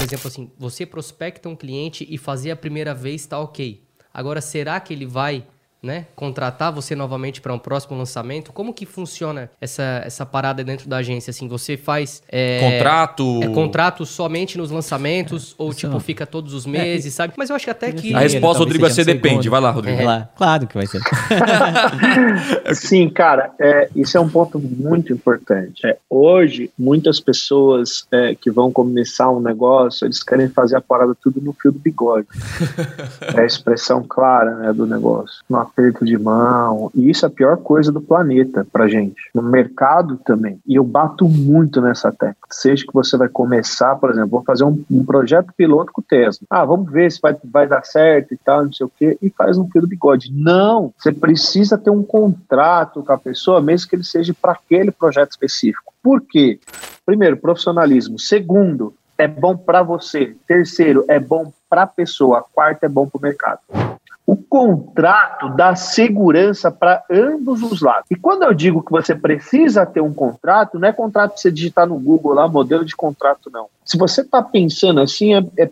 por exemplo, assim, você prospecta um cliente e fazer a primeira vez tá ok. Agora, será que ele vai né, contratar você novamente para um próximo lançamento? Como que funciona essa, essa parada dentro da agência? Assim, você faz é, Contrato. é contrato somente nos lançamentos ou isso tipo não. fica todos os meses, sabe? Mas eu acho que até que A resposta, Rodrigo, vai ser depende. segundo. Vai lá, Rodrigo. É. Claro, claro que vai ser. Sim, cara, é, isso é um ponto muito importante. É, hoje, muitas pessoas é, que vão começar um negócio, eles querem fazer a parada tudo no fio do bigode. é a expressão clara né, do negócio. No aperto de mão. E isso é a pior coisa do planeta pra gente. No mercado também. E eu bato muito nessa tecla. Seja que você vai começar, por exemplo, vou fazer um, um projeto piloto com o Tesla. Ah, vamos ver se vai, vai dar certo e tal, não sei o quê. E faz um fio do bigode. Não! Você precisa ter um contrato com a pessoa, mesmo que ele seja para aquele projeto específico. Por quê? Primeiro, profissionalismo. Segundo, é bom para você. Terceiro, é bom para a pessoa. Quarto, é bom para o mercado. O contrato dá segurança para ambos os lados. E quando eu digo que você precisa ter um contrato, não é contrato para você digitar no Google lá, modelo de contrato, não. Se você está pensando assim, é- é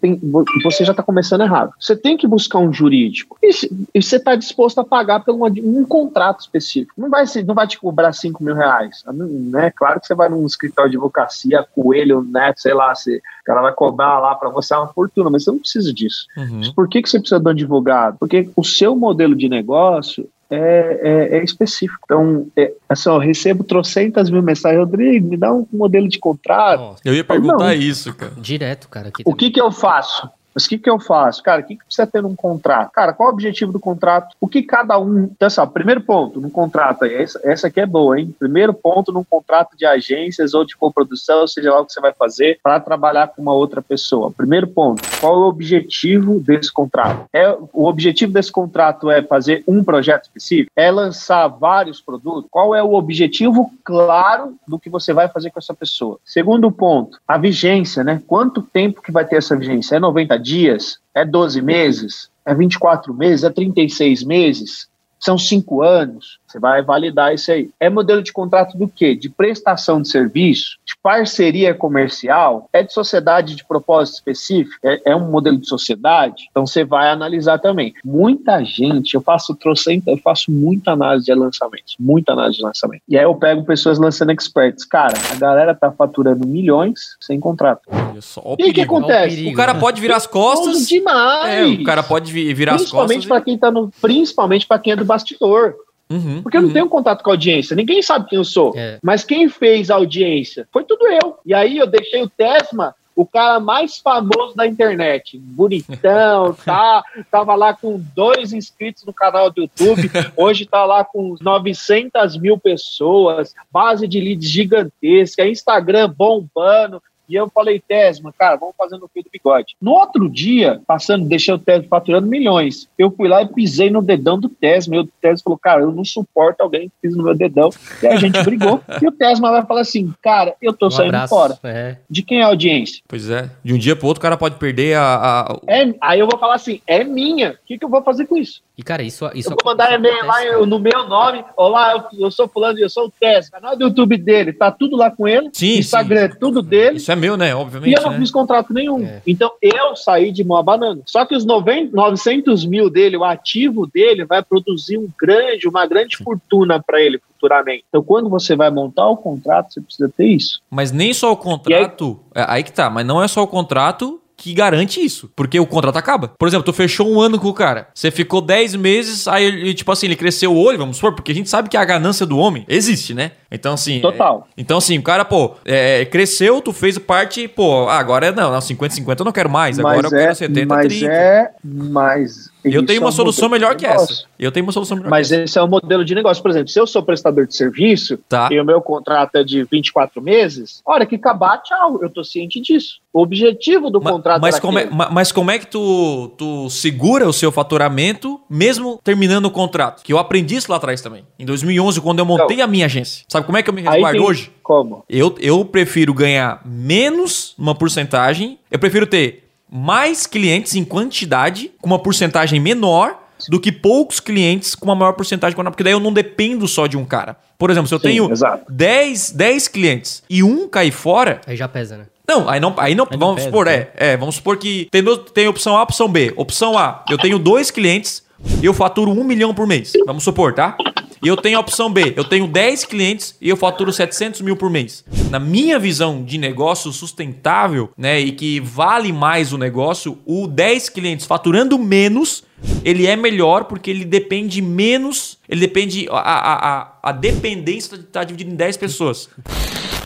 você já está começando errado. Você tem que buscar um jurídico. E, se- e você está disposto a pagar por um, um contrato específico. Não vai, ser- não vai te cobrar 5 mil reais. Né? Claro que você vai num escritório de advocacia, coelho, neto, sei lá, você, o cara vai cobrar lá para você uma fortuna, mas você não precisa disso. Uhum. Por que, que você precisa de um advogado? Porque o seu modelo de negócio é, é- é específico. Então, é, assim, ó, eu recebo trocentas mil mensagens, Rodrigo, me dá um modelo de contrato. Nossa, Eu ia perguntar Não. isso, cara. direto, cara. Aqui O que, que eu faço? Mas o que, que eu faço? Cara, o que, que precisa ter num contrato? Cara, qual o objetivo do contrato? O que cada um. Então, assim, ó, primeiro ponto no contrato, essa, essa aqui é boa, hein? Primeiro ponto num contrato de agências ou de coprodução, seja lá o que você vai fazer, para trabalhar com uma outra pessoa. Primeiro ponto, qual é o objetivo desse contrato? É, o objetivo desse contrato é fazer um projeto específico? É lançar vários produtos? Qual é o objetivo claro do que você vai fazer com essa pessoa? Segundo ponto, a vigência, né? Quanto tempo que vai ter essa vigência? É 90 dias? É 12 meses? É 24 meses? É 36 meses? São cinco anos, você vai validar isso aí. É modelo de contrato do quê? De prestação de serviço, de parceria comercial, é de sociedade de propósito específico, é, é um modelo de sociedade, então você vai analisar também. Muita gente, eu faço trocenta, eu faço muita análise de lançamentos, muita análise de lançamento. E aí eu pego pessoas lançando experts. Cara, a galera tá faturando milhões sem contrato. Olha só, o E o que perigo. acontece? perigo. O cara pode virar as costas. demais. É, o cara pode vi- virar as costas. Principalmente e- para quem tá no, principalmente para quem é do bastidor. Uhum, Porque eu não uhum. tenho contato com a audiência, ninguém sabe quem eu sou. É. Mas quem fez a audiência foi tudo eu. E aí eu deixei o Tesma, o cara mais famoso da internet. Bonitão, tá? Tava lá com dois inscritos no canal do YouTube. Hoje tá lá com 900 mil pessoas, base de leads gigantesca, Instagram bombando. E eu falei, Tesma, cara, vamos fazer no fio do bigode. No outro dia, passando, deixei o Tesma faturando milhões. Eu fui lá e pisei no dedão do Tesma. E o Tesma falou, cara, eu não suporto alguém que pisa no meu dedão. E a gente brigou. E o Tesma vai falar assim, cara, eu tô Um saindo abraço. fora. É. De quem é a audiência? Pois é. De um dia pro outro, o cara pode perder a. a- É, aí eu vou falar assim, é minha. O que, que eu vou fazer com isso? E, cara, isso, isso eu vou mandar e-mail lá eu- no meu nome. Olá, eu, eu sou fulano, eu sou o Tesma. Canal do YouTube dele, tá tudo lá com ele. Sim, Instagram é tudo dele. Isso é meu, né? E Obviamente. eu não né? fiz contrato nenhum. É. Então eu saí de mão a banana. Só que os 90, 900 mil dele, o ativo dele, vai produzir um grande, uma grande fortuna para ele futuramente. Então quando você vai montar o contrato, você precisa ter isso. Mas nem só o contrato. é, Aí que tá, mas não é só o contrato que garante isso. Porque o contrato acaba. Por exemplo, tu fechou um ano com o cara. Você ficou 10 meses, aí ele, tipo assim, ele cresceu o olho, vamos supor, porque a gente sabe que a ganância do homem existe, né? Então, assim. Total. é- então, assim, o cara, pô, é, cresceu, tu fez parte, pô, ah, agora é não, não, 50-50 eu não quero mais, agora eu quero 70-30. mas é, mas Eu tenho é uma um solução melhor que essa. Eu tenho uma solução melhor Mas esse é o modelo de negócio. Por exemplo, se eu sou prestador de serviço Tá. e o meu contrato é de 24 meses, hora que acabar, tchau. Eu tô ciente disso. O objetivo do Ma- contrato mas, como é, mas como é que tu, tu segura o seu faturamento mesmo terminando o contrato? Que eu aprendi isso lá atrás também. Em 2011, quando eu montei a minha agência. Sabe como é que eu me resguardo hoje? Como? Eu, eu prefiro ganhar menos uma porcentagem. Eu prefiro ter mais clientes em quantidade com uma porcentagem menor do que poucos clientes com uma maior porcentagem. Porque daí eu não dependo só de um cara. Por exemplo, se eu Sim, tenho exato. 10, 10 clientes e um cair fora, Aí já pesa, né? Não, aí não, aí não, Aí não vamos pesa, supor, tá? é, é, vamos supor que tem, tem opção A, opção B. Opção A, eu tenho dois clientes e eu faturo um milhão por mês. Vamos supor, tá? E eu tenho a opção B, eu tenho 10 clientes e eu faturo 700 mil por mês. Na minha visão de negócio sustentável, né, e que vale mais o negócio, o 10 clientes faturando menos, ele é melhor porque ele depende menos, ele depende, a, a, a, a dependência está dividida em 10 pessoas.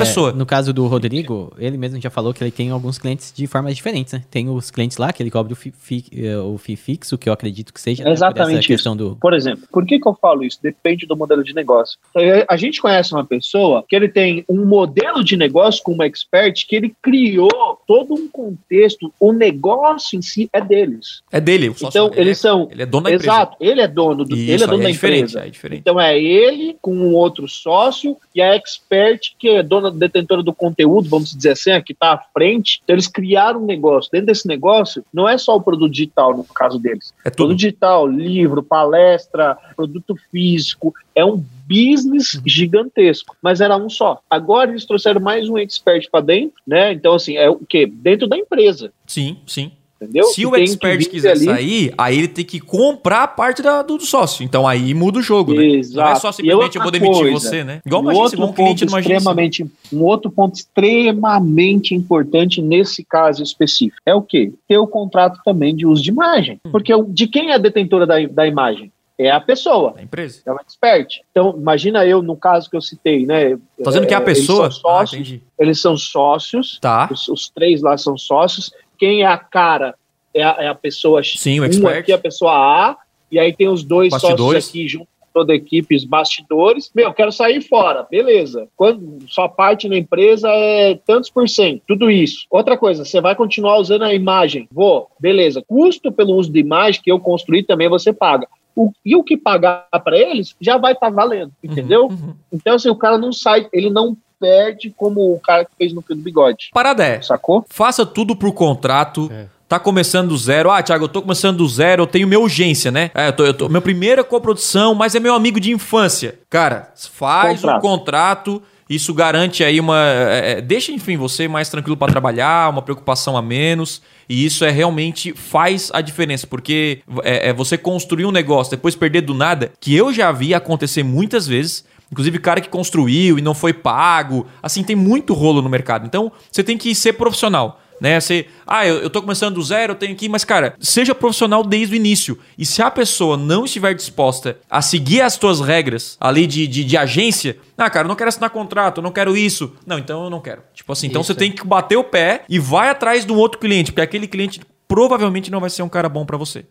Pessoa. É, no caso do Rodrigo, ele mesmo já falou que ele tem alguns clientes de formas diferentes, né? Tem os clientes lá que ele cobra o FII, fi, eh, fixo, que eu acredito que seja. né, por essa Exatamente questão isso. do. Por exemplo, por que, que eu falo isso? Depende do modelo de negócio. Eh, A gente conhece uma pessoa que ele tem um modelo de negócio com uma expert que ele criou todo um contexto, o negócio em si é deles. É dele, o sócio Então, dele eles é- são. Ele é dono da empresa. Exato, ele é dono, do, Isso, ele é dono aí da diferente, empresa. é diferente. Então é ele com um outro sócio e a expert, que é dona detentora do conteúdo, vamos dizer assim, a que está à frente. Então eles criaram um negócio. Dentro desse negócio, não é só o produto digital, no caso deles. É tudo. Produto digital, livro, palestra, produto físico. É um business Uhum. gigantesco, mas era um só. Agora eles trouxeram mais um expert para dentro, né? Então, assim, é o quê? Dentro da empresa, Sim, sim. Entendeu? Se Que o expert quiser ali- sair, aí ele tem que comprar a parte da- do, do sócio. Então aí muda o jogo, né? Não é Exato. só E simplesmente eu vou demitir coisa, você, né? Igual um uma agência, um cliente ponto numa agência. extremamente, um outro ponto extremamente importante nesse caso específico é o quê? Ter o contrato também de uso de imagem. Hum. Porque de quem é a detentora da, da imagem? É a pessoa, Da empresa. é o expert. Então, imagina eu, no caso que eu citei, né? Tá dizendo que é a eles pessoa? são Ah, sócios, entendi. eles são sócios, Tá. os, os três lá são sócios. Quem é a cara é a, é a pessoa Sim, o um expert. aqui é a pessoa A, e aí tem os dois Bastidores. sócios aqui junto toda a equipe, os bastidores. Meu, eu quero sair fora, beleza. Quando sua parte na empresa é tantos por cento, tudo isso. Outra coisa, você vai continuar usando a imagem? Vou, beleza. Custo pelo uso de imagem que eu construí também você paga. O, e o que pagar para eles já vai estar valendo, entendeu? Uhum. Então, assim, o cara não sai, ele não perde como o cara que fez no fio do bigode. Parada é, Sacou? faça tudo por contrato. É. Tá começando do zero. Ah, Thiago, eu tô começando do zero, eu tenho minha urgência, né? É, eu tô, eu tô, minha primeira coprodução, mas é meu amigo de infância. Cara, faz Contrato. um contrato. Isso garante aí uma. é, é, deixa, enfim, você mais tranquilo para trabalhar, uma preocupação a menos. E isso é realmente faz a diferença. Porque é, é você construir um negócio, depois perder do nada, que eu já vi acontecer muitas vezes. Inclusive, cara que construiu e não foi pago. Assim, tem muito rolo no mercado. Então, você tem que ser profissional. Né? Você, ah, eu, eu tô começando do zero, eu tenho que ir, mas, cara, seja profissional desde o início. E se a pessoa não estiver disposta a seguir as tuas regras ali de, de, de agência, ah, cara, eu não quero assinar contrato, eu não quero isso. Não, então eu não quero. Tipo assim, então Isso, você tem que bater o pé e vai atrás de um outro cliente, porque aquele cliente provavelmente não vai ser um cara bom pra você.